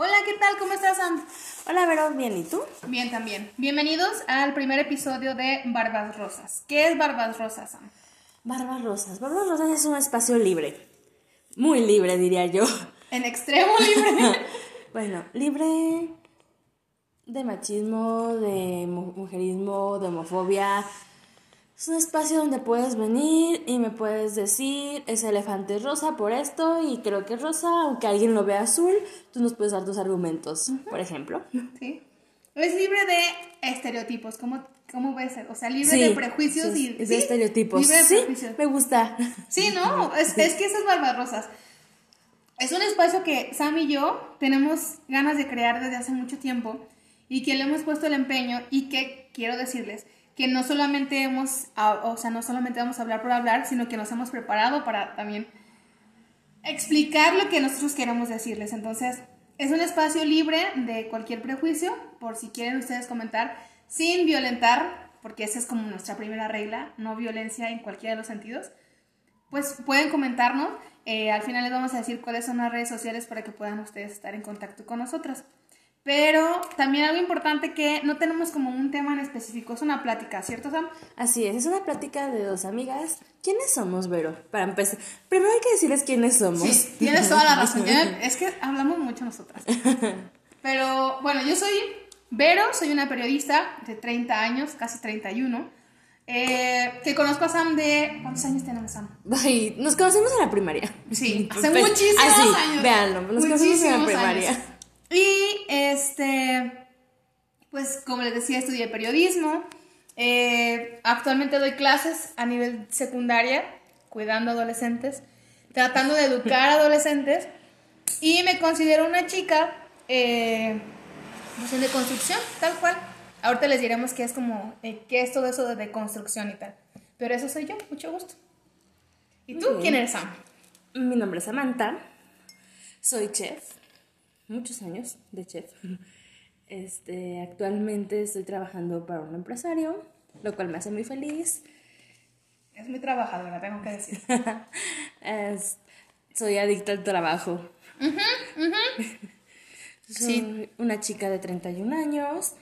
Hola, ¿qué tal? ¿Cómo estás, Sam? Hola, Vero, bien, ¿y tú? Bien, también. Bienvenidos al primer episodio de Barbas Rosas. ¿Qué es Barbas Rosas, Sam? Barbas Rosas. Barbas Rosas es un espacio libre. Muy libre, diría yo. En extremo libre. bueno, libre de machismo, de mujerismo, de homofobia. Es un espacio donde puedes venir y me puedes decir, ese elefante es rosa por esto y creo que es rosa, aunque alguien lo vea azul, tú nos puedes dar tus argumentos, por ejemplo. Sí. Es libre de estereotipos, ¿cómo, cómo puede ser? O sea, libre de prejuicios y... de estereotipos. Libre de prejuicios. me gusta. Sí, ¿no? Es, es que esas barbarosas. Es un espacio que Sam y yo tenemos ganas de crear desde hace mucho tiempo y que le hemos puesto el empeño y que quiero decirles que no solamente hemos, o sea, no solamente vamos a hablar por hablar, sino que nos hemos preparado para también explicar lo que nosotros queremos decirles. Entonces, es un espacio libre de cualquier prejuicio, por si quieren ustedes comentar, sin violentar, porque esa es como nuestra primera regla, no violencia en cualquiera de los sentidos. Pues pueden comentarnos, eh, al final les vamos a decir cuáles son las redes sociales para que puedan ustedes estar en contacto con nosotros. Pero también algo importante que no tenemos como un tema en específico, es una plática, ¿cierto, Sam? Así es, es una plática de dos amigas. ¿Quiénes somos, Vero? Para empezar, primero hay que decirles quiénes somos. Sí, tienes toda la razón. es que hablamos mucho nosotras. Pero bueno, yo soy Vero, soy una periodista de 30 años, casi 31. Eh, que conozco a Sam de. ¿Cuántos años tenemos, Sam? Ay, nos conocimos en la primaria. Sí, hace pues, muchísimos así, años. Véanlo, nos conocimos en la primaria. Y este, pues como les decía, estudié periodismo. Eh, actualmente doy clases a nivel secundaria, cuidando adolescentes, tratando de educar a adolescentes. Y me considero una chica eh, pues, de construcción, tal cual. Ahorita les diremos qué es como, eh, qué es todo eso de construcción y tal. Pero eso soy yo, mucho gusto. ¿Y tú quién eres, Sam? Mi nombre es Samantha, soy chef muchos años de chef. Este, actualmente estoy trabajando para un empresario, lo cual me hace muy feliz. Es muy trabajadora, tengo que decir. soy adicta al trabajo. soy una chica de 31 años.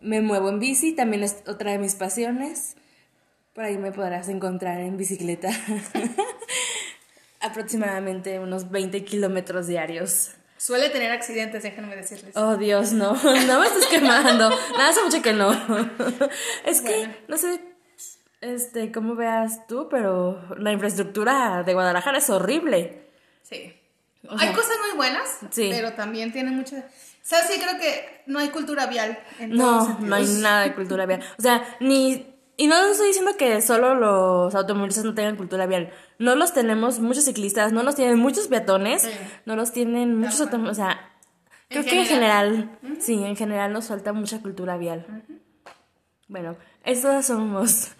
Me muevo en bici, también es otra de mis pasiones. Por ahí me podrás encontrar en bicicleta. Aproximadamente unos 20 kilómetros diarios. Suele tener accidentes, déjenme decirles. Oh, Dios, no. No me estás quemando. Nada, hace mucho que no. Es que, no sé, este, cómo veas tú, pero la infraestructura de Guadalajara es horrible. Sí. hay cosas muy buenas, sí. pero también tiene muchas... ¿Sabes? Sí, creo que no hay cultura vial. En no, no hay nada de cultura vial. O sea, ni y no estoy diciendo que solo los automovilistas no tengan cultura vial. No los tenemos muchos ciclistas, no los tienen muchos peatones, no los tienen muchos automovilistas. O sea, creo que en general, sí, en general nos falta mucha cultura vial. Bueno, estas somos.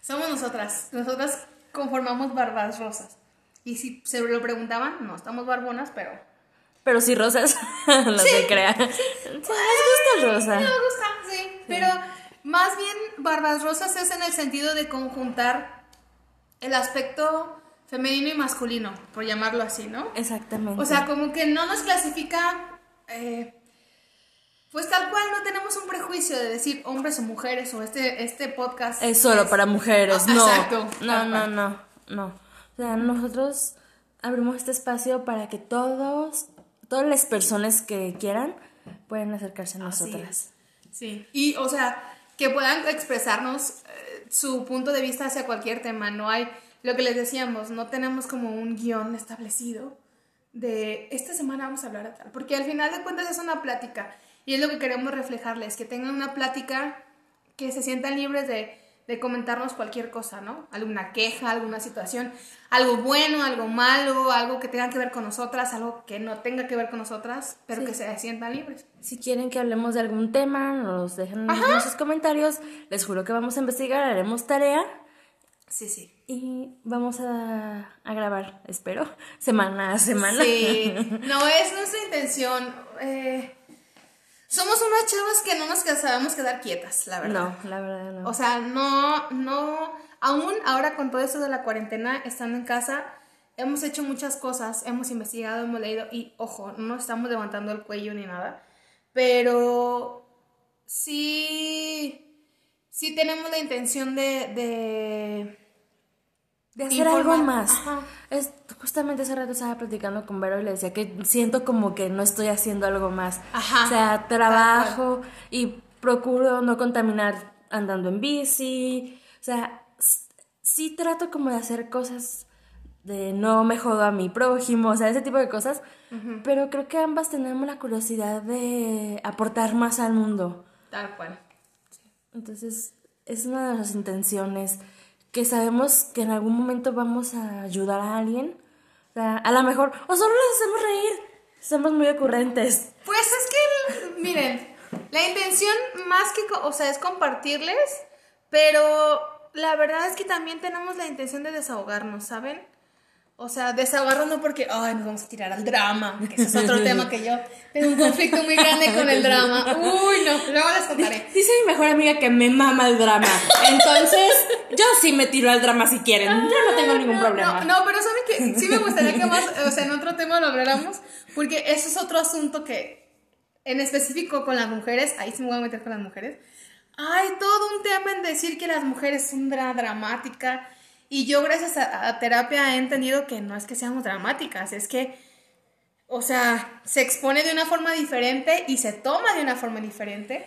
Somos nosotras. Nosotras conformamos barbas rosas. Y si se lo preguntaban, no estamos barbonas, pero. Pero sí rosas, lo sí, se crea. Sí. Sí, nos gusta rosa. Nos gusta, sí. Pero más bien, Barbas Rosas es en el sentido de conjuntar el aspecto femenino y masculino, por llamarlo así, ¿no? Exactamente. O sea, como que no nos clasifica, eh, pues tal cual no tenemos un prejuicio de decir hombres o mujeres o este, este podcast. Es solo para mujeres, no. Exacto. No, no, no, no. O sea, nosotros abrimos este espacio para que todos, todas las personas que quieran puedan acercarse a nosotras. Sí. Y, o sea, que puedan expresarnos eh, su punto de vista hacia cualquier tema. No hay, lo que les decíamos, no tenemos como un guion establecido de esta semana vamos a hablar de tal, porque al final de cuentas es una plática y es lo que queremos reflejarles, que tengan una plática que se sientan libres de de comentarnos cualquier cosa, ¿no? Alguna queja, alguna situación, algo bueno, algo malo, algo que tenga que ver con nosotras, algo que no tenga que ver con nosotras, pero que se sientan libres. Si quieren que hablemos de algún tema, nos dejen en sus comentarios. Les juro que vamos a investigar, haremos tarea. Sí, sí. Y vamos a, a grabar, espero, semana a semana. Sí, no es nuestra intención. Eh, somos unas chavas que no nos sabemos quedar quietas, la verdad. No, la verdad no. O sea, no, no, aún ahora con todo eso de la cuarentena, estando en casa, hemos hecho muchas cosas, hemos investigado, hemos leído y, ojo, no estamos levantando el cuello ni nada, pero sí, sí tenemos la intención de... de de hacer algo más. Es, justamente hace rato estaba platicando con Vero y le decía que siento como que no estoy haciendo algo más. Ajá. O sea, trabajo y procuro no contaminar andando en bici. O sea, sí trato como de hacer cosas de no me jodo a mi prójimo, o sea, ese tipo de cosas. Pero creo que ambas tenemos la curiosidad de aportar más al mundo. Tal cual. Entonces, es una de las intenciones que sabemos que en algún momento vamos a ayudar a alguien. O sea, a lo mejor, o solo les hacemos reír. Somos muy ocurrentes. Pues es que, miren, la intención más que, o sea, es compartirles, pero la verdad es que también tenemos la intención de desahogarnos, ¿saben? O sea, desahogarnos no porque, ay, nos vamos a tirar al drama, que ese es otro tema que yo tengo un conflicto muy grande con el drama. Uy, no, luego les contaré. Dice mi mejor amiga que me mama el drama. Entonces, yo sí me tiro al drama si quieren. Yo no tengo ningún problema. No, no, pero saben que sí me gustaría que más, o sea, en otro tema lo habláramos, porque ese es otro asunto que, en específico con las mujeres, ahí sí me voy a meter con las mujeres, hay todo un tema en decir que las mujeres son una dramática y yo gracias a, terapia he entendido que no es que seamos dramáticas, es que, o sea, se expone de una forma diferente y se toma de una forma diferente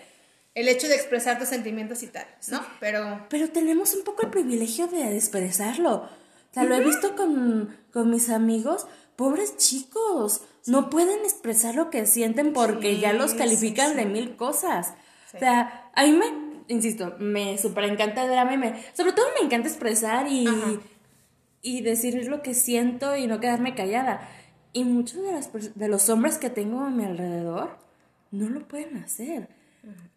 el hecho de expresar tus sentimientos y tal, ¿no? Pero... Pero tenemos un poco el privilegio de expresarlo. O sea, lo he visto con, con mis amigos, pobres chicos, no pueden expresar lo que sienten porque ya los califican de mil cosas. O sea, a mí me insisto, me súper encanta el drama y me, sobre todo me encanta expresar y, y decir lo que siento y no quedarme callada. Y muchos de, las, de los hombres que tengo a mi alrededor no lo pueden hacer.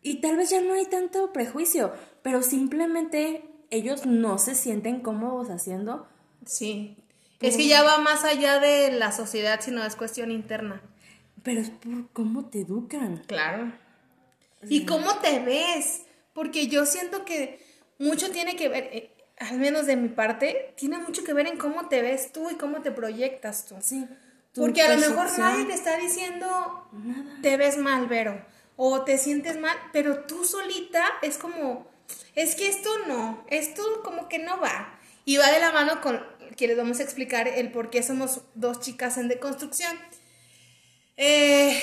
Y tal vez ya no hay tanto prejuicio, pero simplemente ellos no se sienten cómodos haciendo. Sí. Es que ya va más allá de la sociedad, sino es cuestión interna. Pero es por cómo te educan. Claro. ¿Y cómo te ves? Porque yo siento que mucho tiene que ver, eh, al menos de mi parte, tiene mucho que ver en cómo te ves tú y cómo te proyectas tú. Sí. Porque a lo mejor nadie te está diciendo, te ves mal, Vero, o te sientes mal, pero tú solita es como, es que esto no, esto como que no va. Y va de la mano con que les vamos a explicar el por qué somos dos chicas en deconstrucción. Eh,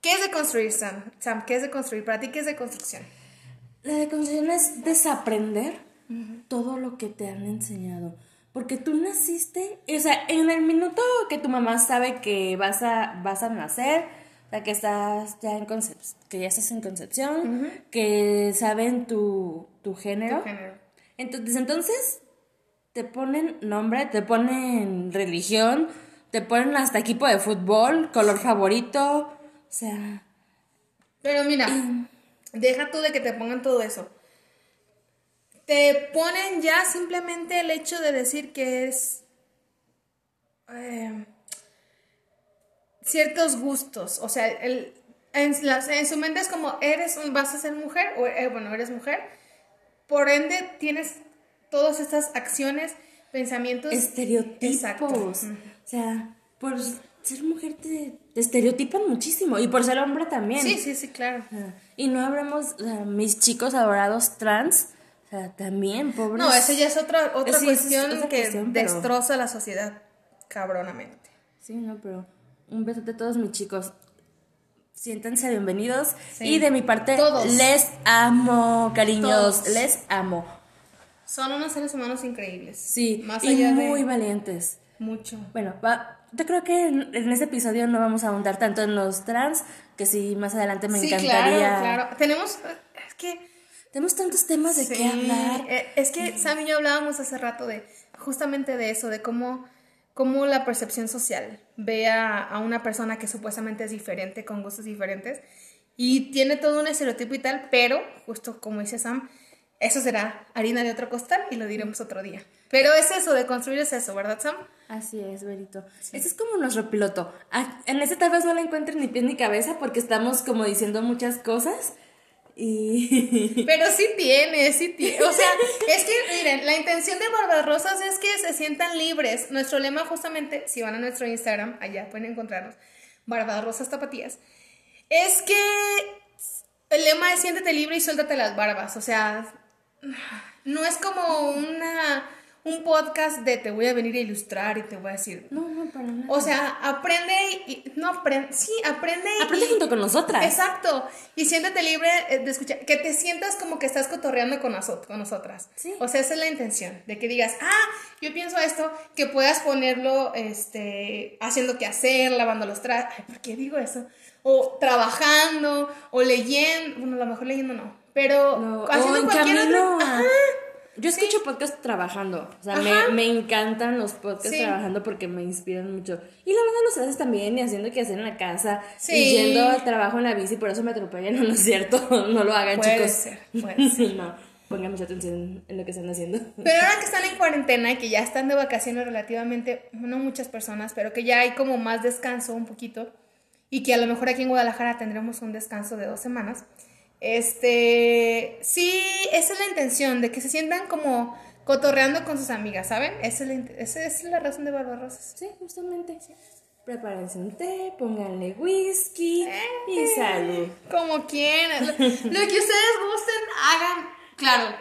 ¿Qué es deconstruir, Sam? Sam, ¿qué es deconstruir? Para ti, ¿qué es deconstrucción? La deconstrucción es desaprender todo lo que te han enseñado. Porque tú naciste, o sea, en el minuto que tu mamá sabe que vas a, vas a nacer, o sea, que estás ya en que ya estás en concepción, que saben tu, tu género. Entonces, entonces te ponen nombre, te ponen religión, te ponen hasta equipo de fútbol, color favorito, o sea. Pero mira, Deja tú de que te pongan todo eso. Te ponen ya simplemente el hecho de decir que es eh, ciertos gustos. O sea, el, en, su mente es como, eres vas a ser mujer, o eh, bueno, eres mujer. Por ende, tienes todas estas acciones, pensamientos. Estereotipos. O sea, por ser mujer te, estereotipan muchísimo y por ser hombre también. Sí, sí, sí, claro. Y no hablamos, mis chicos adorados trans, o sea, también, pobres. No, esa ya es otra, otra cuestión que destroza la sociedad cabronamente. Sí, no, pero un beso a todos mis chicos. Siéntanse bienvenidos. Y de mi parte, les amo, cariños, les amo. Son unos seres humanos increíbles. Sí, Más y muy valientes. Mucho. Bueno, va, yo creo que en, este episodio no vamos a ahondar tanto en los trans, que sí, más adelante me encantaría. Claro, claro. Tenemos, es que... Tenemos tantos temas de qué hablar. Eh, es que Sam y yo hablábamos hace rato de justamente de eso, de cómo, cómo la percepción social ve a, una persona que supuestamente es diferente, con gustos diferentes, y tiene todo un estereotipo y tal, pero, justo como dice Sam, eso será harina de otro costal y lo diremos otro día. Pero es eso, de construir es eso, ¿verdad, Sam? Así es, Berito. Ese es como nuestro piloto. Ah, en ese tal vez no le encuentren ni pie ni cabeza porque estamos como diciendo muchas cosas Y... Pero sí tiene, sí tiene. O sea, es que, miren, la intención de Barbarosas es que se sientan libres. Nuestro lema justamente, si van a nuestro Instagram, allá pueden encontrarnos, Barbarosas Tapatías, es que el lema es siéntete libre y suéltate las barbas. O sea, no es como una un podcast de te voy a venir a ilustrar y te voy a decir. No, no, para nada. O sea, aprende y. No, aprende. Sí, aprende. y- Aprende junto con nosotras. Exacto. Y siéntete libre eh, de escuchar. Que te sientas como que estás cotorreando con, nosot- con nosotras. Sí. O sea, esa es la intención. De que digas, ah, yo pienso esto. Que puedas ponerlo este, haciendo que hacer, lavando los trastes. Ay, ¿por qué digo eso? O trabajando, o leyendo. Bueno, a lo mejor leyendo no. Pero No, haciendo en cualquier camino otro- Ajá. Yo escucho podcast trabajando. O sea, me, me encantan los podcasts Sí. trabajando porque me inspiran mucho. Y lavando los trastes también y haciendo que hacer en la casa. Sí. Y yendo al trabajo en la bici, por eso me atropellan. No, no es cierto. No lo hagan, Puede chicos. ser, puede ser. no, pongan mucha atención en lo que están haciendo. Pero ahora que están en cuarentena y que ya están de vacaciones relativamente, no muchas personas, pero que ya hay como más descanso un poquito y que a lo mejor aquí en Guadalajara tendremos un descanso de dos semanas. Este, sí, esa es la intención, de que se sientan como cotorreando con sus amigas, ¿saben? Esa es la, int- esa es la razón de Barbarosas. Sí, justamente. Prepárense un té, pónganle whisky Eh. y salud. Como quieran. Lo, lo que ustedes gusten, hagan. Claro,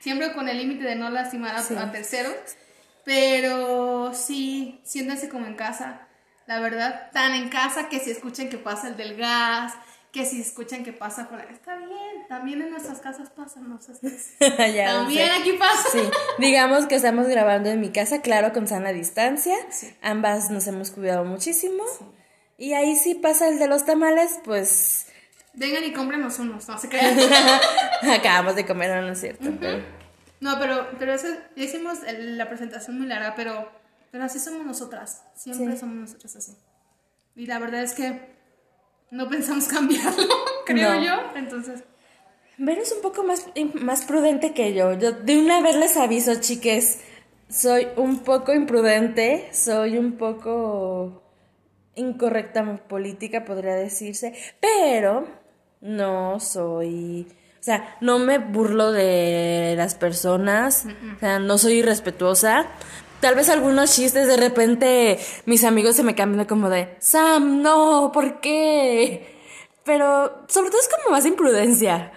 siempre con el límite de no lastimar a, Sí. a terceros. Pero sí, siéntense como en casa. La verdad, tan en casa que si escuchan que pasa el del gas, que si escuchan que pasa por ahí. Está bien, también en nuestras casas pasan, no. Ya También aquí pasa. Sí, digamos que estamos grabando en mi casa, claro, con sana distancia. Sí. Ambas nos hemos cuidado muchísimo. Y ahí sí pasa el de los tamales, pues Vengan y cómprenos unos, no se crean. acabamos de comer, no, no es cierto. pero- No, pero, pero eso, hicimos la presentación muy larga, pero, pero así somos nosotras. Siempre Sí. somos nosotras así. Y la verdad es que no pensamos cambiarlo, creo No. yo. Entonces, Vero es un poco más, más prudente que yo. Yo de una vez les aviso, chiques, soy un poco imprudente, soy un poco incorrecta política, podría decirse, pero no soy, o sea, no me burlo de las personas, o sea, no soy irrespetuosa. Tal vez algunos chistes de repente mis amigos se me cambian como de, Sam, no, ¿por qué? Pero sobre todo es como más imprudencia.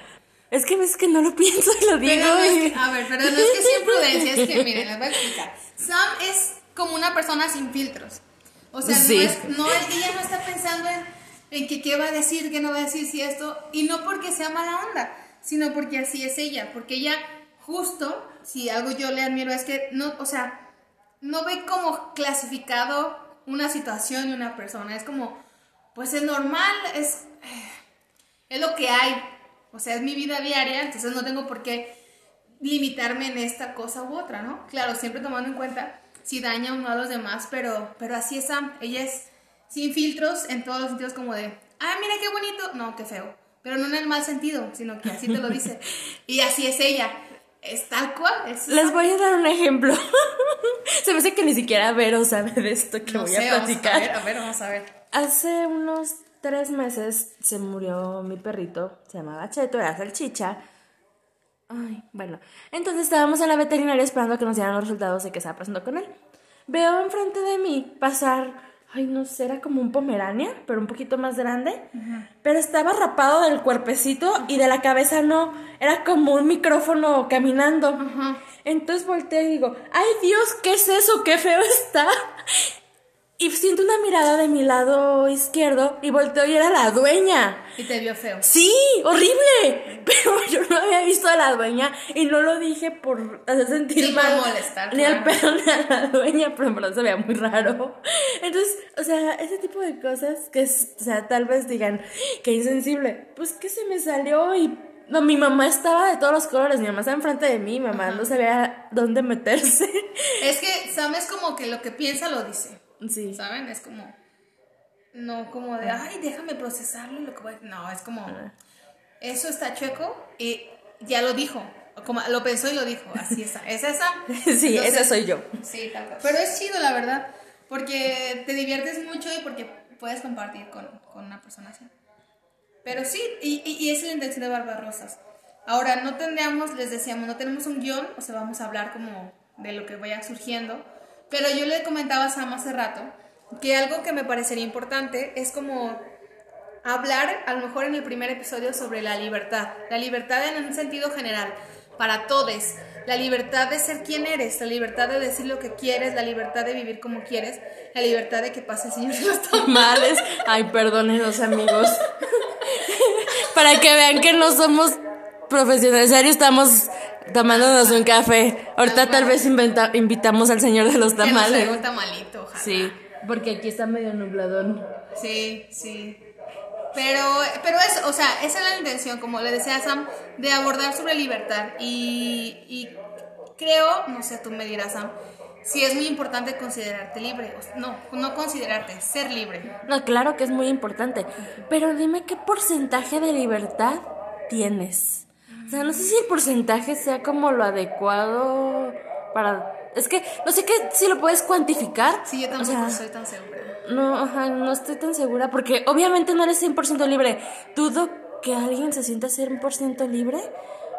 Es que ves que no lo pienso y lo digo. pero no es que, a ver, pero no es que sea imprudencia, es que, miren, les voy a explicar. Sam es como una persona sin filtros. O sea, Sí. no es, no, ella no está pensando en, en que qué va a decir, qué no va a decir, si esto, y no porque sea mala onda, sino porque así es ella, porque ella justo, si algo yo le admiro es que no, o sea, no ve como clasificado una situación y una persona, es como, pues es normal, es, es lo que hay, o sea, es mi vida diaria, entonces no tengo por qué limitarme en esta cosa u otra, ¿no? Claro, siempre tomando en cuenta si daña o no a los demás, pero, pero así es Sam, ella es sin filtros en todos los sentidos como de, ah, mira qué bonito, no, qué feo, pero no en el mal sentido, sino que así te lo dice, y así es ella, es tal cual, es Les voy a dar un ejemplo. Se me hace que ni siquiera Vero sabe de esto que no voy sé, a vamos platicar. a ver, a ver, vamos a ver. Hace unos tres meses se murió mi perrito, se llamaba Cheto, era salchicha. Ay, bueno. Entonces estábamos en la veterinaria esperando a que nos dieran los resultados de qué estaba pasando con él. Veo enfrente de mí pasar, ay, no sé, era como un pomerania, pero un poquito más grande. Pero estaba rapado del cuerpecito y de la cabeza no. Era como un micrófono caminando. Entonces volteé y digo, ay Dios, ¿qué es eso? ¡Qué feo está! Y siento una mirada de mi lado izquierdo y volteo y era la dueña. Y te vio feo. Sí, horrible. Pero yo no había visto a la dueña y no lo dije por hacer sentir Sí, mal. molestar, Ni al perro ni a la dueña, pero en verdad se veía muy raro. Entonces, o sea, ese tipo de cosas que, o sea, tal vez digan, qué insensible. Pues que se me salió y no, mi mamá estaba de todos los colores. Mi mamá estaba enfrente de mí, mi mamá no sabía dónde meterse. Es que Sam es como que lo que piensa lo dice. Sí. ¿Saben? Es como. No como de, ay, déjame procesarlo lo que voy a-". No, es como. Eso está chueco y ya lo dijo. Como, lo pensó y lo dijo. Así está. ¿Es esa? Sí, esa soy yo. Sí, tal cual. Pero es chido, la verdad. Porque te diviertes mucho y porque puedes compartir con, con una persona así. Pero sí, y, y, es la intención de Barbarosas. Ahora, no tendríamos, les decíamos, no tenemos un guion, o sea, vamos a hablar como de lo que vaya surgiendo. Pero yo le comentaba a Sam hace rato que algo que me parecería importante es como hablar, a lo mejor en el primer episodio, sobre la libertad. La libertad en un sentido general, para todos. La libertad de ser quien eres, la libertad de decir lo que quieres, la libertad de vivir como quieres, la libertad de que pase el Señor de los tamales. Ay, los amigos. para que vean que no somos profesionales, serio estamos tomándonos un café. Ahorita tal vez invitamos al señor de los tamales. un tamalito, Sí, porque aquí está medio nubladón. Sí, sí. Pero, pero eso, o sea, esa es la intención, como le decía Sam, de abordar sobre libertad. Y, y creo, no sé, tú me dirás, Sam, si es muy importante considerarte libre. No, no considerarte, ser libre. No, claro que es muy importante. Pero dime qué porcentaje de libertad tienes. O sea, no sé si el porcentaje sea como lo adecuado para... Es que no sé qué si lo puedes cuantificar. Sí, yo tampoco o soy tan segura. No, ajá, no estoy tan segura porque obviamente no eres 100% libre. Dudo que alguien se sienta 100% libre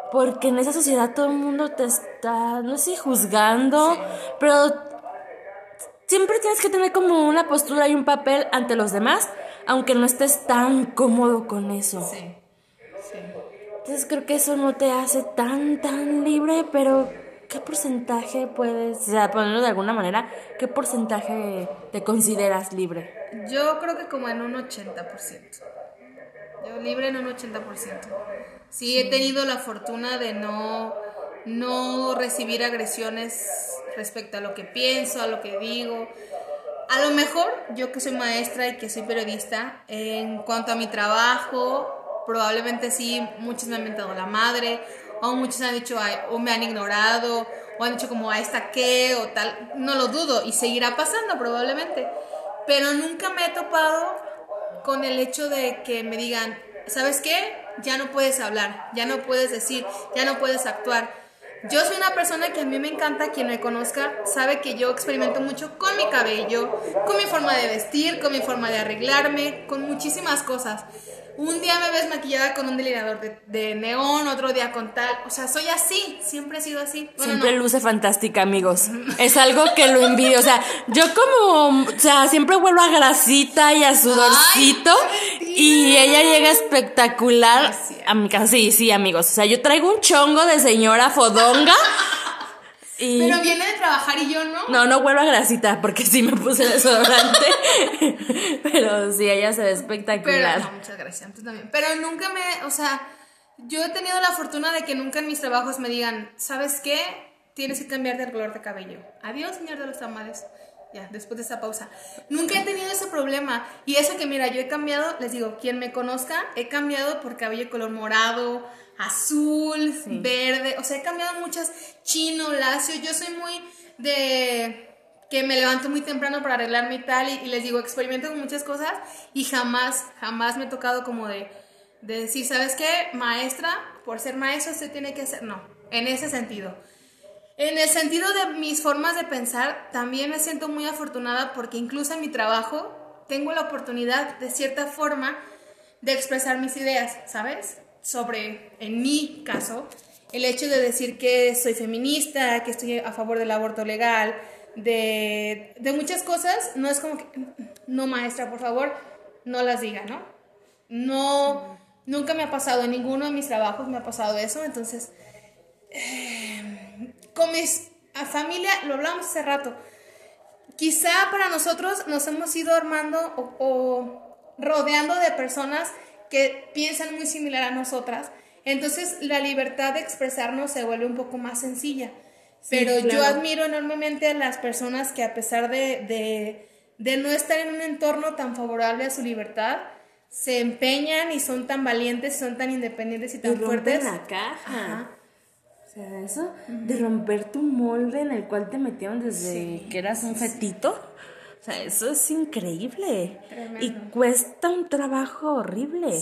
porque en esa sociedad todo el mundo te está, no sé, juzgando, pero siempre tienes que tener como una postura y un papel ante los demás, aunque no estés tan cómodo con eso. Sí. Entonces creo que eso no te hace tan, tan libre, pero ¿qué porcentaje puedes, o sea, ponerlo de alguna manera, qué porcentaje te consideras libre? Yo creo que como en un 80%. Yo libre en un 80%. Sí, he tenido la fortuna de no, no recibir agresiones respecto a lo que pienso, a lo que digo. A lo mejor yo que soy maestra y que soy periodista, en cuanto a mi trabajo, probablemente sí, muchos me han mentado la madre o muchos han dicho, o me han ignorado, o han dicho como, a esta qué, o tal, no lo dudo, y seguirá pasando probablemente, pero nunca me he topado con el hecho de que me digan, ¿sabes qué? Ya no puedes hablar, ya no puedes decir, ya no puedes actuar. Yo soy una persona que a mí me encanta, quien me conozca sabe que yo experimento mucho con mi cabello, con mi forma de vestir, con mi forma de arreglarme, con muchísimas cosas. Un día me ves maquillada con un delineador de, neón, otro día con tal. O sea, soy así, siempre he sido así. siempre luce fantástica, amigos. Es algo que lo envidio. O sea, yo como, o sea, siempre vuelvo a grasita y a sudorcito. y ella llega espectacular a mi casa. Sí, sí, amigos. O sea, yo traigo un chongo de señora fodonga. Pero viene de trabajar y yo no. No, no vuelvo a grasita porque sí me puse desodorante. Pero sí, ella se ve espectacular. Pero, muchas gracias. también. Pero nunca me, o sea, yo he tenido la fortuna de que nunca en mis trabajos me digan, ¿sabes qué? Tienes que cambiarte el color de cabello. Adiós, señor de los tamales. Ya, después de esa pausa. Nunca he tenido ese problema. Y eso que, mira, yo he cambiado, les digo, quien me conozca, he cambiado por cabello color morado, azul, verde, o sea, he cambiado muchas, chino, lacio, yo soy muy de que me levanto muy temprano para arreglarme y tal, y, les digo, experimento con muchas cosas y jamás, jamás me he tocado como de, de decir, ¿sabes qué? Maestra, por ser maestra usted tiene que ser, no, en ese sentido. En el sentido de mis formas de pensar, también me siento muy afortunada porque incluso en mi trabajo tengo la oportunidad, de cierta forma, de expresar mis ideas, ¿sabes? Sobre, en mi caso, el hecho de decir que soy feminista, que estoy a favor del aborto legal, de, muchas cosas, no es como que, no maestra, por favor, no las diga, ¿no? No, nunca me ha pasado, en ninguno de mis trabajos me ha pasado eso, entonces, eh, con mis a familia, lo hablamos hace rato, quizá para nosotros nos hemos ido armando o rodeando de personas que piensan muy similar a nosotras. Entonces la libertad de expresarnos se vuelve un poco más sencilla. Pero yo admiro enormemente a las personas que a pesar de, no estar en un entorno tan favorable a su libertad, se empeñan y son tan valientes, son tan independientes y tan fuertes. la caja. O sea, eso de romper tu molde en el cual te metieron desde que eras un fetito. O sea, eso es increíble. Y cuesta un trabajo horrible.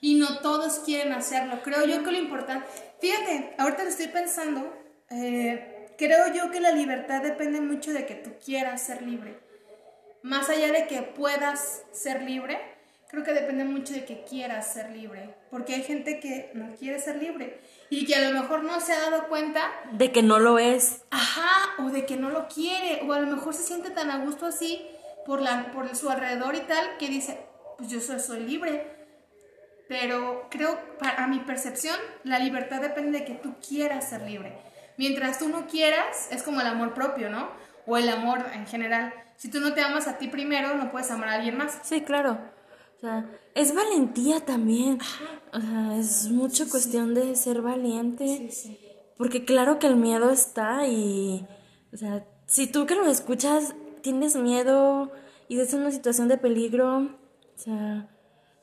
Y no todos quieren hacerlo. Creo yo que lo importante. Fíjate, ahorita lo estoy pensando. Eh, creo yo que la libertad depende mucho de que tú quieras ser libre. Más allá de que puedas ser libre, creo que depende mucho de que quieras ser libre, porque hay gente que no quiere ser libre y que a lo mejor no se ha dado cuenta de que no lo es. Ajá, o de que no lo quiere, o a lo mejor se siente tan a gusto así por, la, por su alrededor y tal, que dice, pues yo soy, soy libre. Pero creo, para mi percepción, la libertad depende de que tú quieras ser libre. Mientras tú no quieras, es como el amor propio, ¿no? O el amor en general. Si tú no te amas a ti primero, no puedes amar a alguien más. Sí, claro. O sea, es valentía también. O sea, es mucho cuestión de ser valiente. Sí. Porque claro que el miedo está y, o sea, si tú que lo escuchas tienes miedo y estás en una situación de peligro, o sea,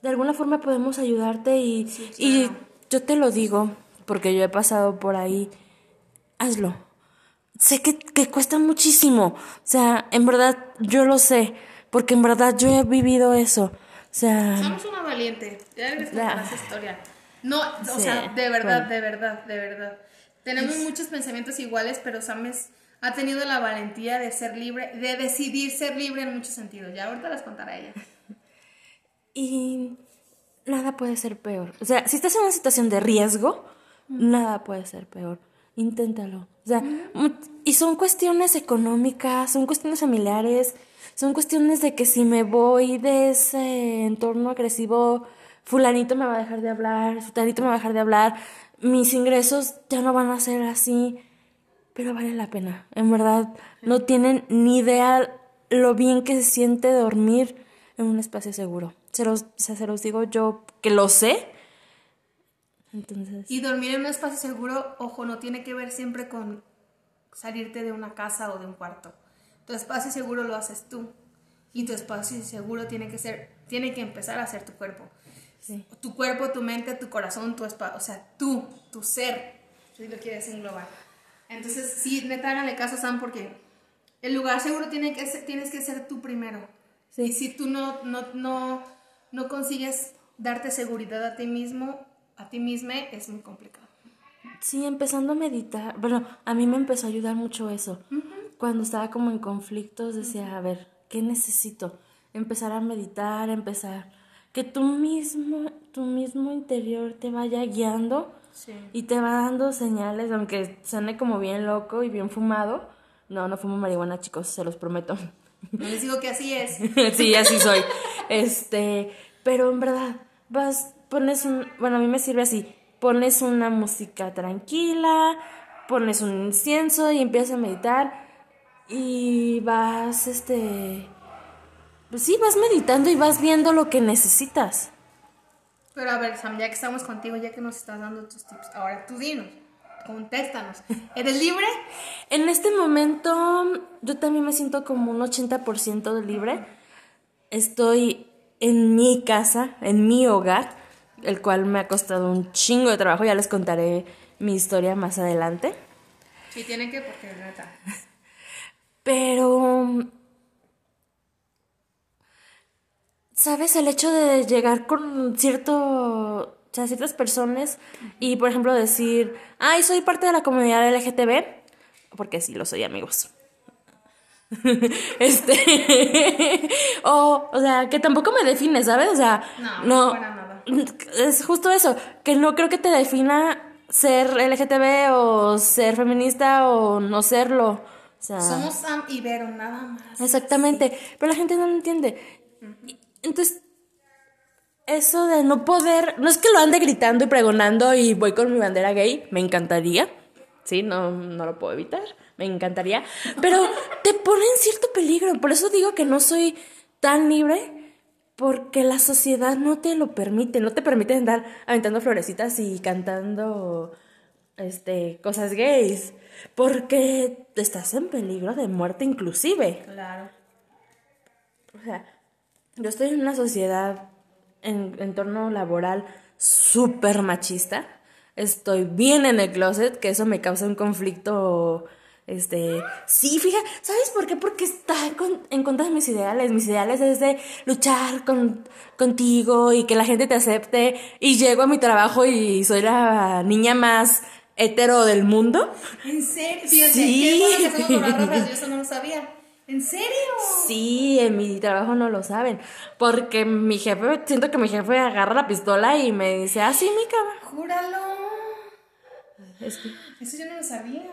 de alguna forma podemos ayudarte y, y yo te lo digo, porque yo he pasado por ahí, hazlo. Sé que, que cuesta muchísimo, o sea, en verdad yo lo sé, porque en verdad yo he vivido eso. O sea, somos una valiente. Ya les esa historia. No, o sea, de verdad, de verdad, de verdad. Tenemos muchos pensamientos iguales, pero Sames ha tenido la valentía de ser libre, de decidir ser libre en muchos sentidos. Ya ahorita las contará ella. Y nada puede ser peor. O sea, si estás en una situación de riesgo, nada puede ser peor. Inténtalo. O sea, y son cuestiones económicas, son cuestiones familiares, son cuestiones de que si me voy de ese entorno agresivo, fulanito me va a dejar de hablar, fulanito me va a dejar de hablar, mis ingresos ya no van a ser así, pero vale la pena. En verdad, no tienen ni idea lo bien que se siente dormir en un espacio seguro. Se los, se los digo yo que lo sé. Entonces. Y dormir en un espacio seguro, ojo, no tiene que ver siempre con salirte de una casa o de un cuarto. Tu espacio seguro lo haces tú. Y tu espacio seguro tiene que ser, tiene que empezar a ser tu cuerpo. Tu cuerpo, tu mente, tu corazón, tu espacio, o sea, tú, tu ser, si lo quieres englobar. Entonces, sí, neta, háganle caso a Sam porque el lugar seguro tiene que ser, tienes que ser tú primero. Y si tú no, no, no, no consigues darte seguridad a ti mismo, a ti misma, es muy complicado. Sí, empezando a meditar. Bueno, a mí me empezó a ayudar mucho eso. Cuando estaba como en conflictos, decía, a ver, ¿qué necesito? Empezar a meditar, empezar que tú mismo, tu mismo interior te vaya guiando y te va dando señales, aunque suene como bien loco y bien fumado. No, no fumo marihuana, chicos, se los prometo. No les digo que así es. sí, así soy. Este, pero en verdad, vas, pones un, bueno, a mí me sirve así, pones una música tranquila, pones un incienso y empiezas a meditar y vas, este, pues sí, vas meditando y vas viendo lo que necesitas. Pero a ver, Sam, ya que estamos contigo, ya que nos estás dando tus tips, ahora tú dinos, contéstanos. ¿Eres libre? En este momento, yo también me siento como un 80% de libre. Estoy en mi casa, en mi hogar, el cual me ha costado un chingo de trabajo. Ya les contaré mi historia más adelante. Sí, tienen que, porque neta. Pero ¿Sabes? El hecho de llegar con cierto, o sea, ciertas personas y, por ejemplo, decir, ay, soy parte de la comunidad LGTB, porque sí lo soy, amigos. este, o, o sea, que tampoco me define, ¿sabes? O sea, no, no es justo eso, que no creo que te defina ser LGTB o ser feminista o no serlo. O sea, Somos Sam y Vero, nada más. Exactamente, pero la gente no lo entiende. Entonces, eso de no poder, no es que lo ande gritando y pregonando y voy con mi bandera gay, me encantaría, sí, no, no lo puedo evitar, me encantaría, pero te pone en cierto peligro, por eso digo que no soy tan libre, porque la sociedad no te lo permite, no te permite andar aventando florecitas y cantando este cosas gays, porque estás en peligro de muerte inclusive. Claro. O sea, yo estoy en una sociedad en entorno laboral súper machista. Estoy bien en el closet, que eso me causa un conflicto. Este, sí, fíjate, ¿sabes por qué? Porque está en contra de mis ideales. Mis ideales es de luchar con, contigo y que la gente te acepte. Y llego a mi trabajo y soy la niña más hetero del mundo. ¿En serio? sí. qué bueno que somos yo eso no lo sabía. ¿En serio? Sí, en mi trabajo no lo saben. Porque mi jefe, siento que mi jefe agarra la pistola y me dice, ah, sí, Mica. Júralo. Es que... Eso yo no lo sabía.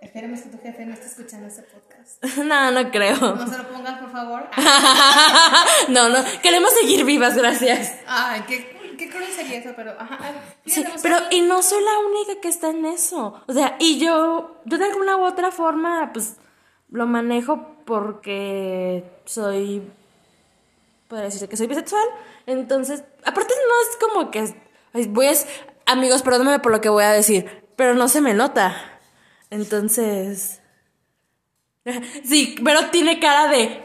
Esperemos que tu jefe no esté escuchando ese podcast. no, no creo. No se lo pongas, por favor. no, no. Queremos seguir vivas, gracias. Ay, qué, qué cruel sería eso, pero... Ajá, Sí, pero y no soy la única que está en eso. O sea, y yo, yo de alguna u otra forma, pues, lo manejo porque soy, podría decirse que soy bisexual. Entonces, aparte no es como que, voy a, amigos, perdóname por lo que voy a decir, pero no se me nota. Entonces, sí, pero tiene cara de,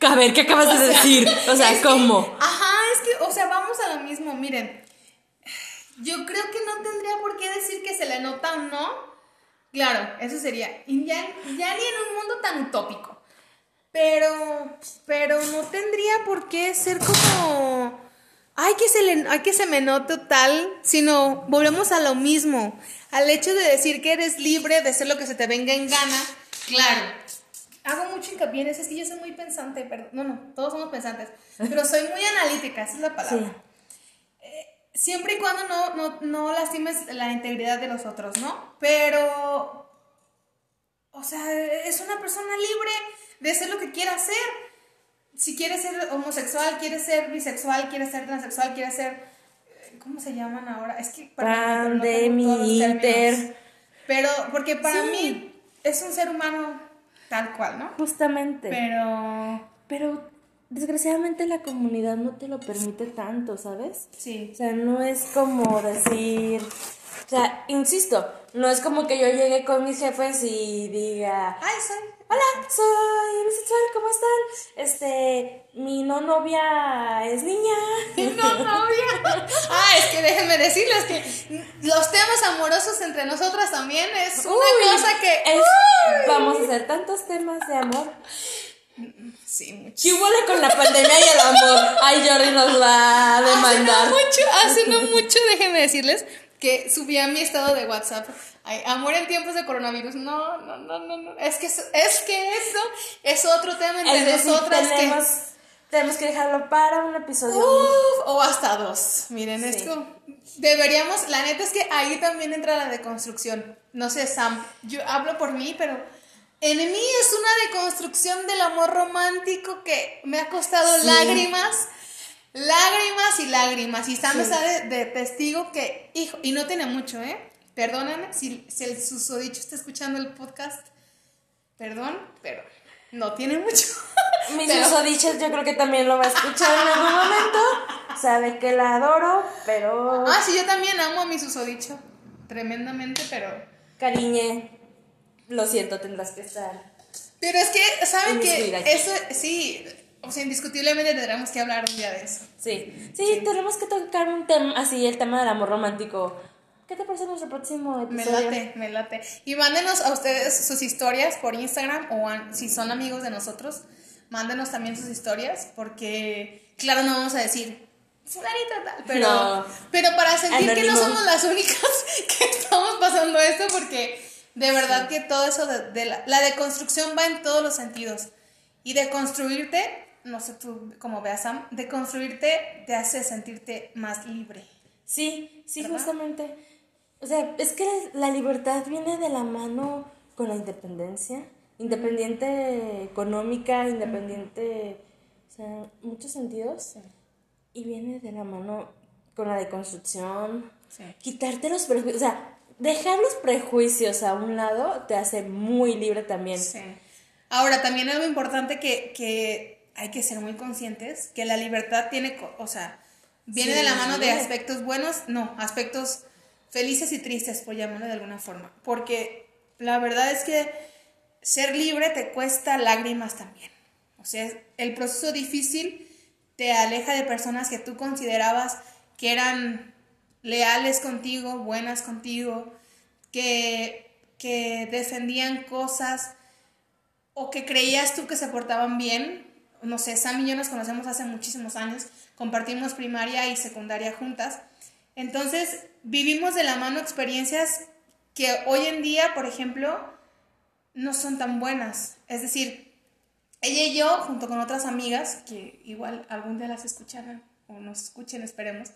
a ver, ¿qué acabas de decir? O sea, es ¿cómo? ajá, es que, o sea, vamos a lo mismo, Yo creo que no tendría por qué decir que se le nota o no. Claro, eso sería. Ya, ya ni en un mundo tan utópico. Pero, pero no tendría por qué ser como. Ay, que se ay, que se me note tal, sino volvemos a lo mismo. Al hecho de decir que eres libre de hacer lo que se te venga en gana. Claro, hago mucho hincapié en eso, es que yo soy muy pensante, perdón, no, no, todos somos pensantes, pero soy muy analítica, esa es la palabra. Siempre y cuando no, no, no lastimes la integridad de los otros, ¿no? Pero, o sea, es una persona libre de hacer lo que quiera hacer. Si quiere ser homosexual, quiere ser bisexual, quiere ser transexual, quiere ser... eh, ¿Cómo se llaman ahora? Es que... términos. inter. Pero, porque para Sí. mí es un ser humano tal cual, ¿no? Justamente. Pero, Pero desgraciadamente la comunidad no te lo permite tanto, ¿sabes? sí. O sea, no es como decir, o sea, insisto, no es como que yo llegue con mis jefes y diga, Ay, soy. hola, soy bisexual, ¿cómo están? Este, mi no novia es niña. No, novia. Ah, es que déjenme decirles que los temas amorosos entre nosotras también es una Uy, cosa que. es- vamos a hacer tantos temas de amor. Sí, mucho. ¿Qué hubo con la pandemia y el amor? Ay, Jordi nos va a demandar. Hace no mucho, hace no mucho, déjenme decirles que subí a mi estado de WhatsApp. Ay, amor en tiempos de coronavirus. No, no, no, no, no. Es que, eso- es que eso es otro tema entre Es decir, nosotras tenemos, que. tenemos que dejarlo para un episodio. Uf, o hasta dos. Miren, Sí. esto. Deberíamos, la neta es que ahí también entra la deconstrucción. No sé, Sam, yo hablo por mí, pero en mí es una deconstrucción del amor romántico que me ha costado Sí. lágrimas, lágrimas y lágrimas. Y Sam Sí. está de, de testigo que, hijo, y no tiene mucho, ¿eh? Perdóname si, si el susodicho está escuchando el podcast. Perdón, pero no tiene mucho. Mis Pero- susodichas yo creo que también lo va a escuchar en algún momento. Sabe que la adoro, pero... Ah, sí, yo también amo a mi susodicho. Tremendamente, pero. Cariñe, lo siento, tendrás que estar. Pero es que, ¿saben que. Eso, sí. O sea, indiscutiblemente tendremos que hablar un día de eso. Sí. sí, tenemos que tocar un tema, así, el tema del amor romántico. ¿Qué te parece nuestro próximo Me episodio? late, me late. Y mándenos a ustedes sus historias por Instagram o a- si son amigos de nosotros, mándenos también sus historias porque, claro, no vamos a decir fulanita tal, pero, No. pero para sentir que no somos las únicas que estamos pasando esto porque de verdad que todo eso de, de la, la deconstrucción va en todos los sentidos. Y deconstruirte, no sé tú cómo veas Sam, deconstruirte te hace sentirte más libre. Sí, sí, ¿Verdad? justamente. O sea, es que la libertad viene de la mano con la independencia. Independiente económica, independiente, o sea, muchos sentidos. Y viene de la mano con la deconstrucción. Sí. Quitarte los prejuicios, o sea, dejar los prejuicios a un lado te hace muy libre también. Sí. Ahora, también algo importante que, que hay que ser muy conscientes, que la libertad tiene, o sea, viene Sí. de la mano de aspectos buenos, no, aspectos felices y tristes, por llamarlo de alguna forma. Porque la verdad es que ser libre te cuesta lágrimas también. O sea, el proceso difícil te aleja de personas que tú considerabas que eran leales contigo, buenas contigo, que, que defendían cosas o que creías tú que se portaban bien. No sé, Sam y yo nos conocemos hace muchísimos años, compartimos primaria y secundaria juntas. Entonces, vivimos de la mano experiencias que hoy en día, por ejemplo, no son tan buenas. Es decir, ella y yo, junto con otras amigas, que igual algún día las escucharán o nos escuchen, esperemos,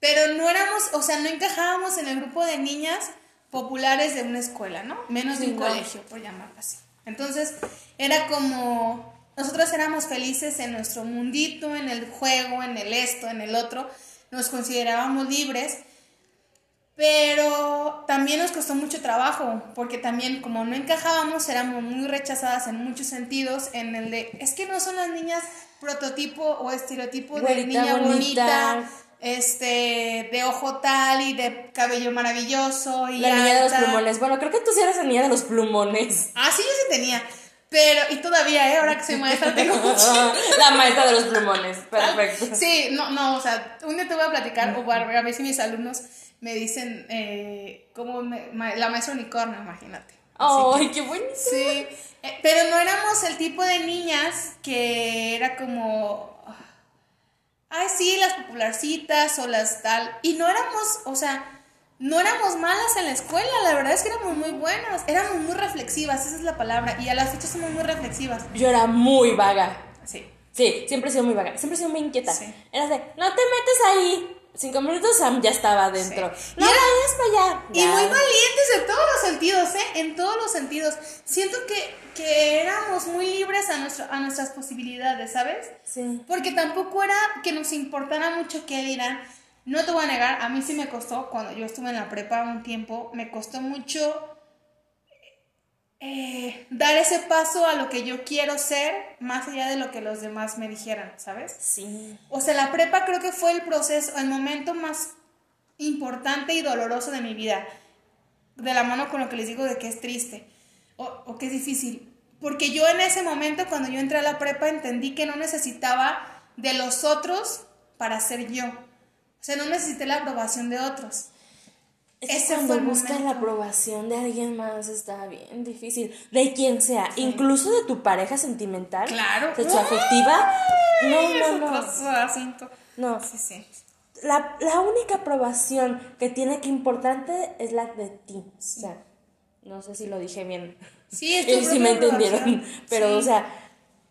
pero no éramos, o sea, no encajábamos en el grupo de niñas populares de una escuela, ¿no? Menos de un colegio, por llamarlo así. Entonces, era como, nosotros éramos felices en nuestro mundito, en el juego, en el esto, en el otro, nos considerábamos libres, pero también nos costó mucho trabajo, porque también como no encajábamos, éramos muy rechazadas en muchos sentidos, en el de, es que no son las niñas prototipo o estereotipo de niña bonita, este, de ojo tal y de cabello maravilloso. Y la niña de los plumones. Bueno, creo que tú sí eras la niña de los plumones. Ah, sí, yo sí tenía. Pero, y todavía, ¿eh? Ahora que soy maestra tengo La maestra de los plumones, perfecto. Sí, no, no, o sea, un día te voy a platicar, o a ver si mis alumnos me dicen, eh, como la maestra unicornio, imagínate. ¡Ay, qué buenísimo! Sí, eh, pero no éramos el tipo de niñas que era como, ay, sí, las popularcitas o las tal. Y no éramos, o sea, no éramos malas en la escuela, la verdad es que éramos muy buenas, éramos muy reflexivas, esa es la palabra, y a las fechas somos muy reflexivas. Yo era muy vaga. Sí. Sí, siempre he sido muy vaga, siempre he sido muy inquieta. Sí. Era de, no te metes ahí. Cinco minutos Sam ya estaba adentro. No vayas para allá. Y muy valientes en todos los sentidos, ¿eh? En todos los sentidos. Siento que, que éramos muy libres a, nuestro, a nuestras posibilidades, ¿sabes? Sí. Porque tampoco era que nos importara mucho qué dirán. No te voy a negar, a mí sí me costó, cuando yo estuve en la prepa un tiempo, me costó mucho eh, dar ese paso a lo que yo quiero ser, más allá de lo que los demás me dijeran, ¿sabes? Sí. O sea, la prepa creo que fue el proceso, el momento más importante y doloroso de mi vida, de la mano con lo que les digo de que es triste o, o que es difícil. Porque yo en ese momento, cuando yo entré a la prepa, entendí que no necesitaba de los otros para ser yo. O sea, no necesité la aprobación de otros. Ese cuando buscas la aprobación de alguien más está bien difícil. De quien sea, incluso de tu pareja sentimental. Claro. De tu afectiva. No, no, no. No. Sí, sí. La, la, única aprobación que tiene que importante es la de ti. O sea, no sé si lo dije bien. Sí, es si me entendieron. Pero, o sea.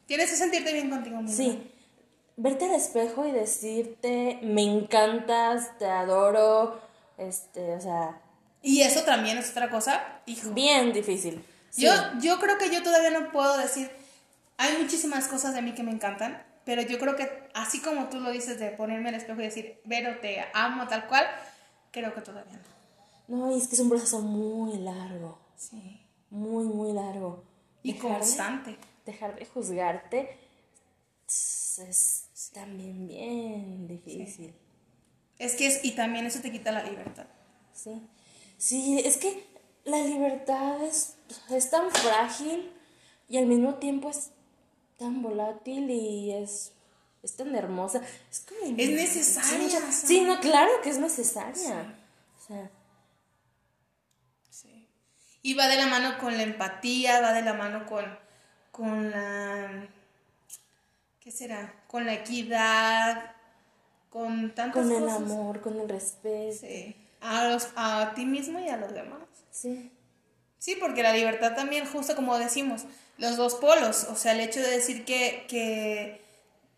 Tienes que sentirte bien contigo mismo. Sí verte al espejo y decirte, me encantas, te adoro, este, o sea... Y eso también es otra cosa, hijo. Bien difícil. Yo, yo creo que yo todavía no puedo decir, hay muchísimas cosas de mí que me encantan, pero yo creo que así como tú lo dices de ponerme al espejo y decir, Vero, te amo tal cual, creo que todavía no. No, y es que es un proceso muy largo. Sí. Muy, muy largo. Y constante. dejar de juzgarte es también bien difícil. Es que es, y también eso te quita la libertad. Sí. Sí, es que la libertad es, es tan frágil y al mismo tiempo es tan volátil y es, es tan hermosa. Es, como es necesaria. Sí, no, claro que es necesaria. O sea. Sí. Y va de la mano con la empatía, va de la mano con, con la ¿qué será? Con la equidad, con tantas Con el amor, con el respeto. Sí. A, los, a ti mismo y a los demás. Sí. Sí, porque la libertad también, justo como decimos, los dos polos, o sea, el hecho de decir que, que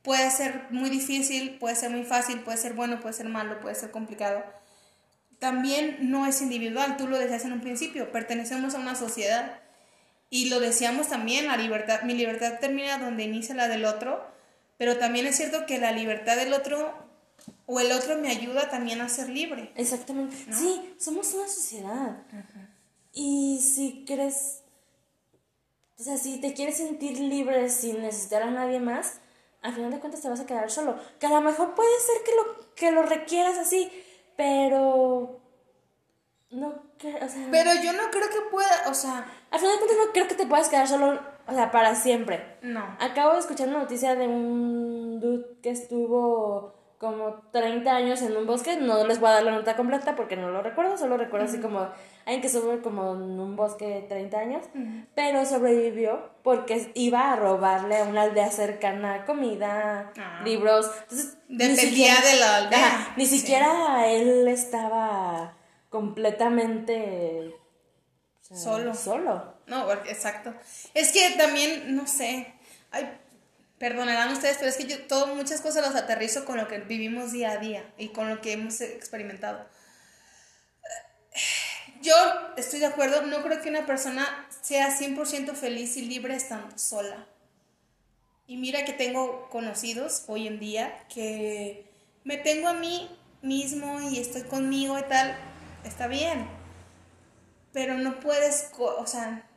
puede ser muy difícil, puede ser muy fácil, puede ser bueno, puede ser malo, puede ser complicado, también no es individual, tú lo decías en un principio, pertenecemos a una sociedad y lo decíamos también, la libertad, mi libertad termina donde inicia la del otro, pero también es cierto que la libertad del otro o el otro me ayuda también a ser libre. Exactamente. Sí, somos una sociedad. Y si quieres, o sea, si te quieres sentir libre sin necesitar a nadie más, al final de cuentas te vas a quedar solo. Que a lo mejor puede ser que lo, que lo requieras así, pero no o sea, pero yo no creo que pueda, o sea, al final de cuentas no creo que te puedas quedar solo o sea, para siempre. No. Acabo de escuchar una noticia de un dude que estuvo como 30 años en un bosque. No les voy a dar la nota completa porque no lo recuerdo, solo recuerdo así como alguien que estuvo como en un bosque 30 años, pero sobrevivió porque iba a robarle a una aldea cercana comida, ah. libros. Entonces, dependía de la aldea. ni siquiera él estaba completamente solo. Solo. No, exacto. Es que también, no sé, Ay, perdonarán ustedes, pero es que yo todo, muchas cosas las aterrizo con lo que vivimos día a día y con lo que hemos experimentado. Yo estoy de acuerdo, no creo que una persona sea 100% feliz y libre estando sola. Y mira que tengo conocidos hoy en día que me tengo a mí mismo y estoy conmigo y tal, está bien. Pero no puedes, o sea,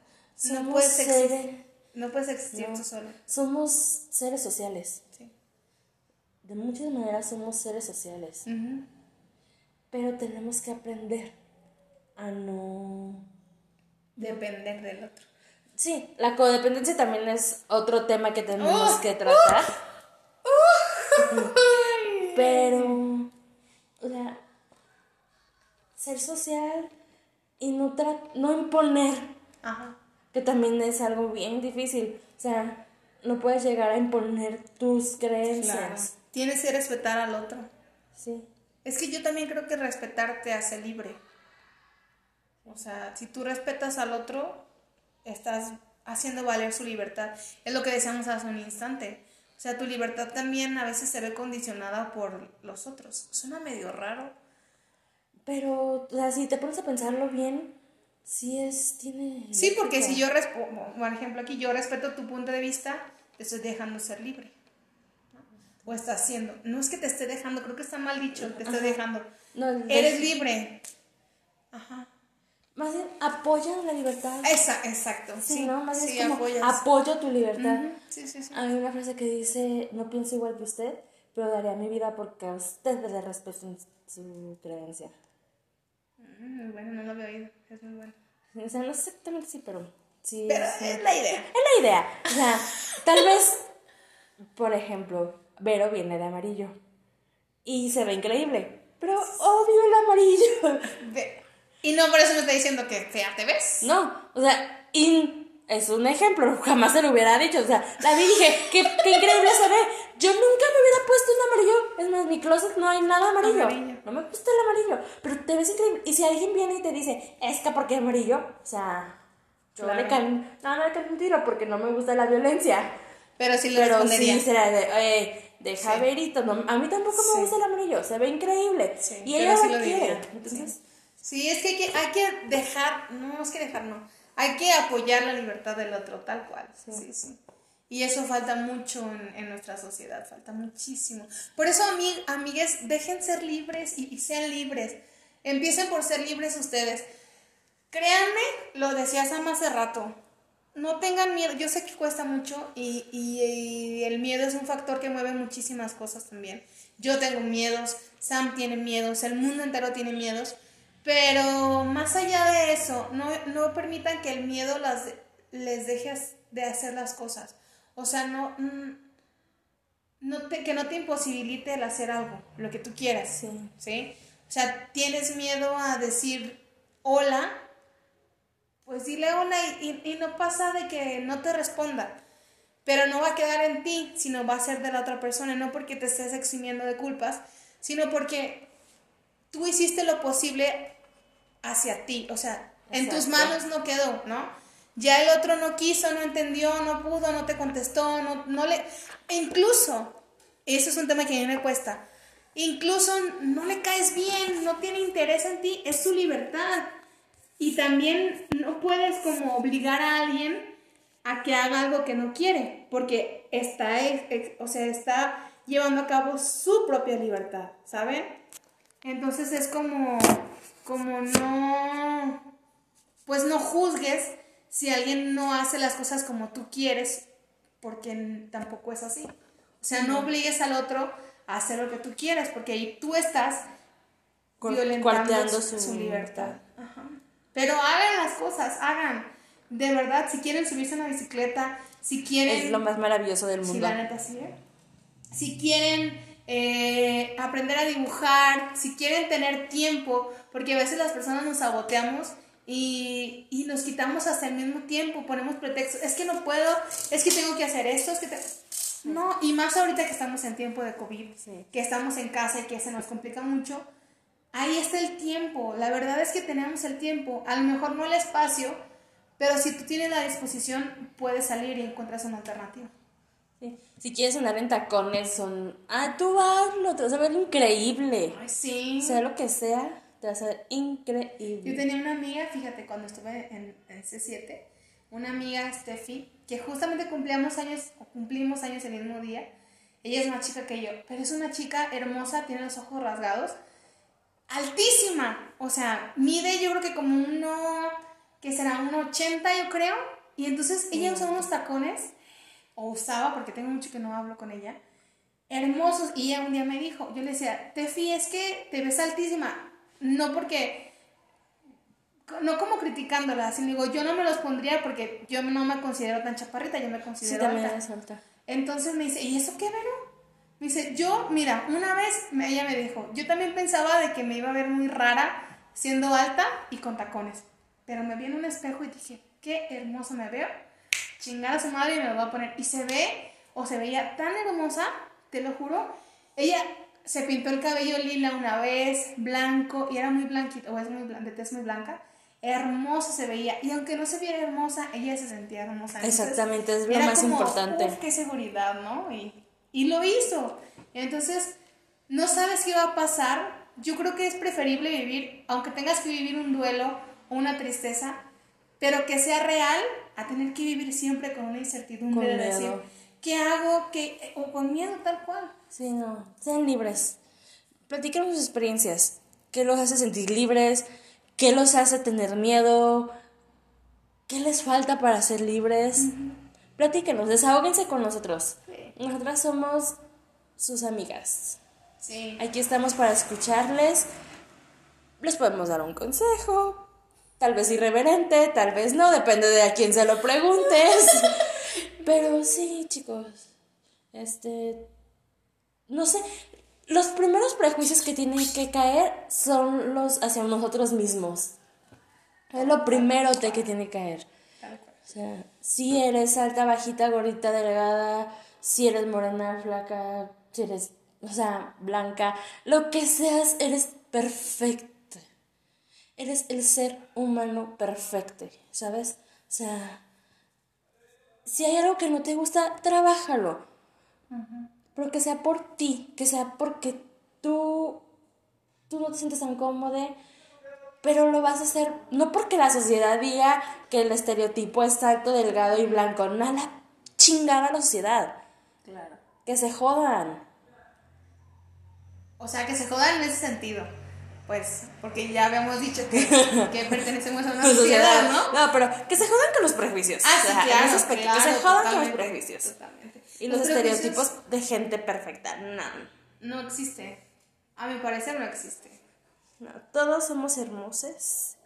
no puedes, existir, no puedes existir tú solo. Somos seres sociales. Sí. De muchas maneras somos seres sociales. Pero tenemos que aprender a no depender del otro. Sí, la codependencia también es otro tema que tenemos que tratar. Pero, o sea, ser social y no, no imponer, que también es algo bien difícil. O sea, no puedes llegar a imponer tus creencias. Tienes que respetar al otro. Sí. Es que yo también creo que respetar te hace libre. O sea, si tú respetas al otro, estás haciendo valer su libertad. Es lo que decíamos hace un instante. O sea, tu libertad también a veces se ve condicionada por los otros. Suena medio raro. Pero, o sea, si te pones a pensarlo bien, sí es, tiene... Sí, porque si yo, por ejemplo, aquí yo respeto tu punto de vista, te estoy dejando ser libre. O estás haciendo. No es que te esté dejando, creo que está mal dicho, te estoy dejando. No, Eres libre. Ajá. Más bien, apoya la libertad. Esa, exacto. Sí, ¿no? Más bien como apoyo tu libertad. Sí, sí, sí. Hay una frase que dice, no pienso igual que usted, pero daría mi vida porque a usted le respeto su creencia. Mm, bueno, no lo había oído, es muy bueno. O sea, no exactamente sí, pero sí. Pero es la idea. Es la idea. O sea, tal vez, por ejemplo, Vero viene de amarillo y se ve increíble, pero odio el amarillo. Y no por eso me está diciendo que fea te ves. No, o sea, es un ejemplo, jamás se lo hubiera dicho. O sea, la vi y dije, qué, increíble se ve. Yo nunca me hubiera puesto un amarillo. Es más, mi closet no hay nada amarillo. No me gusta el amarillo. Pero te ves increíble. Y si alguien viene y te dice, es que porque amarillo, o sea, yo le can... no, no le un tiro porque no me gusta la violencia. Pero sí le Pero sí será de, eh, deja verito. a mí tampoco me gusta el amarillo. Se ve increíble. y ella lo quiere. Entonces Sí, es que hay, que hay que dejar, no es que dejar, no, hay que apoyar la libertad del otro, tal cual. Sí, sí. Y eso falta mucho en, nuestra sociedad, falta muchísimo. Por eso, amigues, dejen ser libres y, sean libres. Empiecen por ser libres ustedes. Créanme, lo decía Sam hace rato, no tengan miedo. Yo sé que cuesta mucho y, y, el miedo es un factor que mueve muchísimas cosas también. Yo tengo miedos, Sam tiene miedos, el mundo entero tiene miedos. Pero más allá de eso, no, permitan que el miedo las, les deje de hacer las cosas. O sea, no, mm, no te, que no te imposibilite el hacer algo, lo que tú quieras. Sí. ¿sí? O sea, tienes miedo a decir hola, pues dile hola y, y no pasa de que no te responda. Pero no va a quedar en ti, sino va a ser de la otra persona, no porque te estés eximiendo de culpas, sino porque tú hiciste lo posible hacia ti, o sea, en tus manos no quedó, ¿no? Ya el otro no quiso, no entendió, no pudo, no te contestó, no, no le... Incluso, eso es un tema que a mí me cuesta, incluso no le caes bien, no tiene interés en ti, es su libertad. Y también no puedes como obligar a alguien a que haga algo que no quiere, porque está, o sea, está llevando a cabo su propia libertad, ¿saben? Entonces es como, como no, pues no juzgues si alguien no hace las cosas como tú quieres, porque tampoco es así. O sea, no obligues al otro a hacer lo que tú quieres, porque ahí tú estás violentando su, libertad. Pero hagan las cosas, hagan. De verdad, si quieren subirse a una bicicleta, si quieren... Es lo más maravilloso del mundo. la neta, sí. ¿eh? Si quieren eh, aprender a dibujar, si quieren tener tiempo, porque a veces las personas nos saboteamos y, y, nos quitamos hasta el mismo tiempo, ponemos pretextos, es que no puedo, es que tengo que hacer esto, es que No, y más ahorita que estamos en tiempo de COVID, que estamos en casa y que se nos complica mucho, ahí está el tiempo, la verdad es que tenemos el tiempo, a lo mejor no el espacio, pero si tú tienes la disposición, puedes salir y encuentras una alternativa. Sí. Si quieres andar en tacones, son. Ah, tú hazlo, te vas a ver increíble. Ay, sí. Sea lo que sea, te vas a ver increíble. Yo tenía una amiga, fíjate, cuando estuve en, en C7, una amiga, Steffi, que justamente cumplíamos años, o cumplimos años el mismo día. Ella es más chica que yo, pero es una chica hermosa, tiene los ojos rasgados, altísima. O sea, mide yo creo que como uno, que será un 80 yo creo. Y entonces ella usa unos tacones, o usaba, porque tengo mucho que no hablo con ella, hermosos. Y ella un día me dijo, yo le decía, Tefi, es que te ves altísima. No porque no como criticándola, sino digo, yo no me los pondría porque yo no me considero tan chaparrita, yo me Sí, considero también alta. es alta. Entonces me dice, ¿y eso qué, Vero? Me dice, yo, mira, una vez me- ella me dijo, yo también pensaba de que me iba a ver muy rara siendo alta y con tacones. Pero me vi en un espejo y dije, qué hermosa me veo. Chingar a su madre y me lo voy a poner. Y se ve, o se veía tan hermosa, te lo juro. Ella se pintó el cabello lila una vez, blanco, y era muy blanquito, o es muy blan- de tez muy blanca. Hermosa se veía. Y aunque no se viera hermosa, ella se sentía hermosa. Entonces, Exactamente, es lo era más como, importante. "Uf, qué seguridad, ¿no? Y, y lo hizo. Entonces, no sabes qué va a pasar. Yo creo que es preferible vivir, aunque tengas que vivir un duelo o una tristeza, pero que sea real a tener que vivir siempre con una incertidumbre Con de decir. ¿Qué hago? ¿Qué? O con miedo tal cual. Sí, no. Sean libres. Platiquen sus experiencias. ¿Qué los hace sentir libres? ¿Qué los hace tener miedo? ¿Qué les falta para ser libres? Platíquenos, desahóguense con nosotros. Sí. Nosotras somos sus amigas. Sí. Aquí estamos para escucharles. Les podemos dar un consejo. Tal vez irreverente, tal vez no, depende de a quién se lo preguntes. Pero sí, chicos. Este. No sé. Los primeros prejuicios que tienen que caer son los hacia nosotros mismos. Es lo primero que tiene que caer. O sea, si eres alta, bajita, gordita, delgada, si eres morena, flaca, si eres, o sea, blanca, lo que seas, eres perfecta. Eres el ser humano perfecto, ¿sabes? O sea, si hay algo que no te gusta, trabájalo. Pero que sea por ti, que sea porque tú, tú no te sientes tan cómodo, pero lo vas a hacer no porque la sociedad diga que el estereotipo es alto, delgado y blanco, no la chingada la sociedad, Claro. que se jodan. O sea, que se jodan en ese sentido. Pues, porque ya habíamos dicho que, que pertenecemos a una sociedad, ¿no? No, pero que se jodan con los prejuicios. Ah, o sea, sí, claro, en ese aspecto, claro, que se jodan con los prejuicios. Totalmente. Y los, estereotipos de gente perfecta, no. No existe. A mi parecer no existe. no. Todos somos hermosos.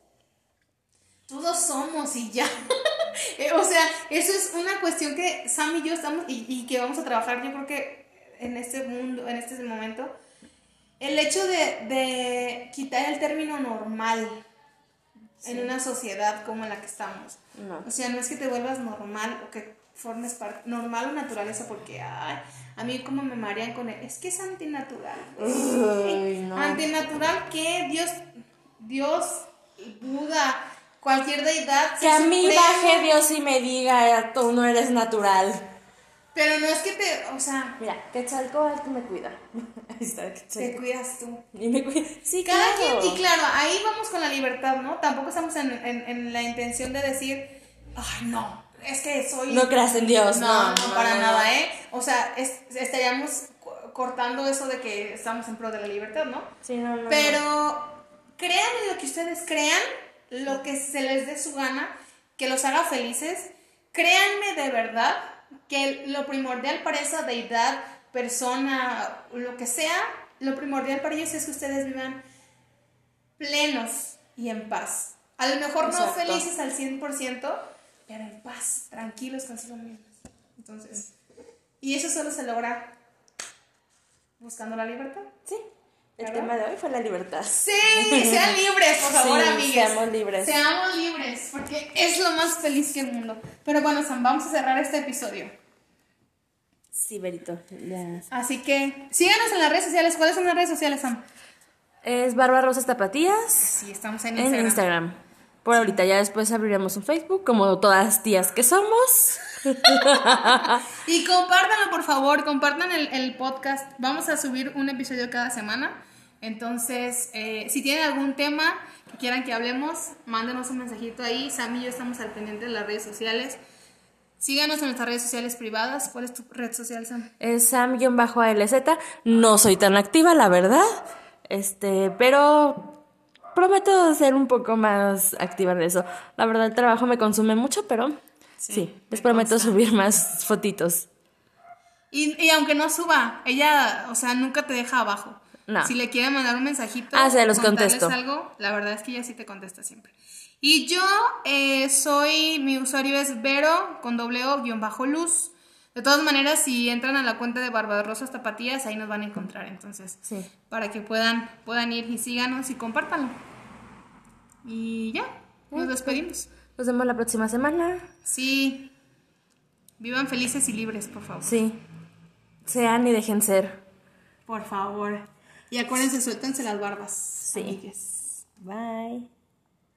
Todos somos y ya. Eh, o sea, eso es una cuestión que Sam y yo estamos y, y que vamos a trabajar, yo creo que en este mundo, en este momento. El hecho de, de quitar el término normal en una sociedad como la que estamos. No. O sea, no es que te vuelvas normal o que formes parte normal o naturaleza porque ay, a mí como me marean con él, es que es antinatural. No. Antinatural que Dios, Dios, Buda, cualquier deidad. Que a mí baje Dios y me diga, tú no eres natural. Pero no es que te, o sea, Mira, Quetzalcóatl me cuida. Te cuidas tú. Y me cuida. Sí, Cada claro. quien, y claro, ahí vamos con la libertad, ¿no? Tampoco estamos en, en, en la intención de decir, ay, no, es que soy... No creas en Dios, No, no. no, para nada, ¿eh? O sea, es- estaríamos co- cortando eso de que estamos en pro de la libertad, ¿no? Sí, no, no. Pero crean en lo que ustedes crean, lo que se les dé su gana, que los haga felices. Créanme de verdad que lo primordial para esa deidad, persona, lo que sea, lo primordial para ellos es que ustedes vivan plenos y en paz. A lo mejor no felices al 100%, pero en paz, tranquilos consigo mismos. Entonces, y eso solo se logra buscando la libertad. Sí. El ¿Verdad? tema de hoy fue la libertad. Sí, sean libres, por favor, Sí, seamos libres. Seamos libres, porque es lo más feliz que el mundo. Pero bueno, Sam, vamos a cerrar este episodio. Sí, Berito. Así que síganos en las redes sociales. ¿Cuáles son las redes sociales, Sam? Es Barba Rosas Tapatías Sí, estamos en en Instagram. Instagram. Por ahorita, ya después abriremos un Facebook, como todas tías que somos. y compártanlo, por favor, compartan el, el, podcast. Vamos a subir un episodio cada semana. Entonces, eh, si tienen algún tema que quieran que hablemos, mándenos un mensajito ahí. Sam y yo estamos al pendiente de las redes sociales. Síganos en nuestras redes sociales privadas. ¿Cuál es tu red social, Sam? Es Sam-ALZ. No soy tan activa, la verdad. Este, pero prometo ser un poco más activa en eso. La verdad, el trabajo me consume mucho, pero sí, les prometo subir más fotitos. Y, y, aunque no suba, ella, o sea, nunca te deja abajo. No. Si le quieren mandar un mensajito, ah, se los contesto. algo, la verdad es que ella sí te contesta siempre. Y yo eh, soy, mi usuario es Vero con doble O guion bajo luz. De todas maneras, si entran a la cuenta de Barbarosas Tapatías, ahí nos van a encontrar. Entonces, Sí. para que puedan, puedan ir y síganos y compártanlo. Y ya, nos despedimos. Nos vemos la próxima semana. Sí, vivan felices y libres, por favor. Sí. Sean y dejen ser. Por favor. Y acuérdense, suéltense las barbas. Sí. amigues. Bye.